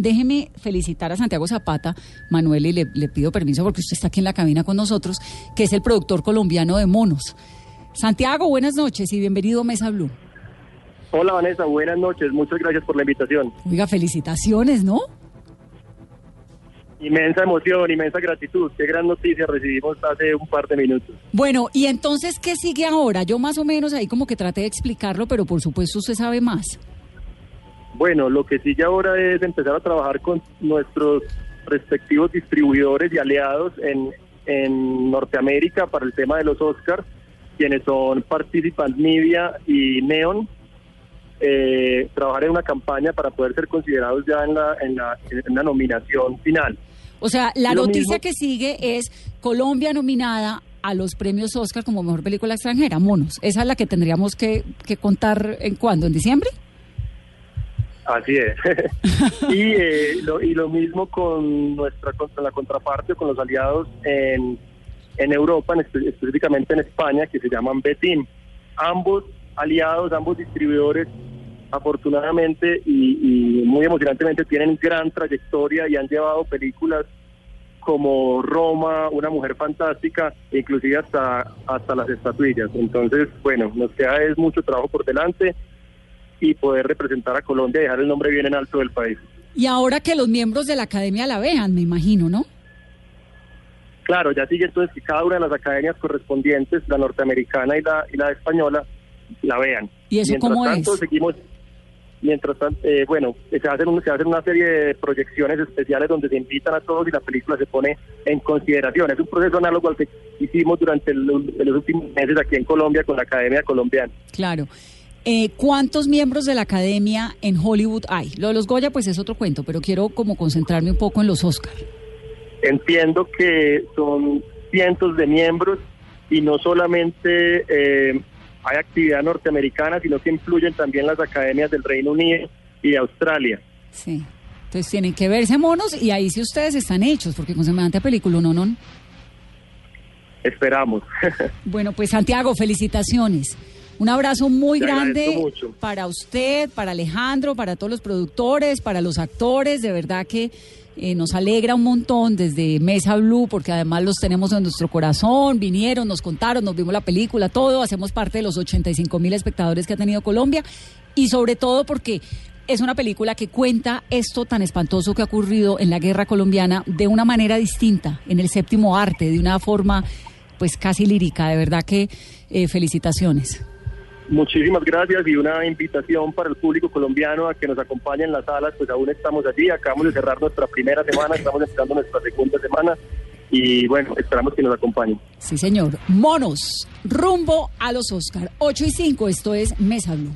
déjeme felicitar a Santiago Zapata, Manuel, y le, le pido permiso porque usted está aquí en la cabina con nosotros, que es el productor colombiano de Monos. Santiago, buenas noches y bienvenido a Mesa Blue. Hola Vanessa, buenas noches, muchas gracias por la invitación. Oiga, felicitaciones, ¿no? Inmensa emoción, inmensa gratitud. Qué gran noticia recibimos hace un par de minutos. Bueno, y entonces, ¿qué sigue ahora? Yo más o menos ahí como que traté de explicarlo, pero por supuesto usted sabe más. Bueno, lo que sigue ahora es empezar a trabajar con nuestros respectivos distribuidores y aliados en, en Norteamérica para el tema de los Oscars, quienes son Participant Media y Neon. Eh, trabajar en una campaña para poder ser considerados ya en la, en la, en la nominación final. O sea, la Lo noticia mismo- que sigue es Colombia nominada a los premios Oscar como mejor película extranjera, Monos. Esa es la que tendríamos que, que contar en cuándo, ¿en diciembre? Así es. y, eh, lo, y lo mismo con nuestra con la contraparte, con los aliados en, en Europa, en espe- específicamente en España, que se llaman Betim. Ambos aliados, ambos distribuidores, afortunadamente y, y muy emocionantemente, tienen gran trayectoria y han llevado películas como Roma, Una Mujer Fantástica, inclusive hasta, hasta las estatuillas. Entonces, bueno, nos queda es mucho trabajo por delante y poder representar a Colombia y dejar el nombre bien en alto del país. Y ahora que los miembros de la academia la vean, me imagino, ¿no? Claro, ya sigue entonces que cada una de las academias correspondientes, la norteamericana y la, y la española, la vean. ¿Y eso mientras cómo tanto, es? seguimos, mientras tanto, eh, bueno, se hacen, un- se hacen una serie de proyecciones especiales donde se invitan a todos y la película se pone en consideración. Es un proceso análogo al que hicimos durante el- los últimos meses aquí en Colombia con la Academia Colombiana. Claro. Eh, ¿Cuántos miembros de la academia en Hollywood hay? Lo de los Goya, pues es otro cuento, pero quiero como concentrarme un poco en los Oscar. Entiendo que son cientos de miembros y no solamente eh, hay actividad norteamericana, sino que influyen también las academias del Reino Unido y de Australia. Sí. Entonces tienen que verse monos y ahí sí ustedes están hechos, porque con semejante película, no, no. Esperamos. Bueno, pues Santiago, felicitaciones. Un abrazo muy Te grande para usted, para Alejandro, para todos los productores, para los actores. De verdad que eh, nos alegra un montón desde Mesa Blue, porque además los tenemos en nuestro corazón. Vinieron, nos contaron, nos vimos la película, todo. Hacemos parte de los 85 mil espectadores que ha tenido Colombia. Y sobre todo porque es una película que cuenta esto tan espantoso que ha ocurrido en la guerra colombiana de una manera distinta, en el séptimo arte, de una forma pues casi lírica. De verdad que eh, felicitaciones. Muchísimas gracias y una invitación para el público colombiano a que nos acompañe en las salas, pues aún estamos allí, acabamos de cerrar nuestra primera semana, estamos empezando nuestra segunda semana y bueno, esperamos que nos acompañen. Sí, señor. Monos, rumbo a los Oscar. 8 y 5, esto es Mesa Blue.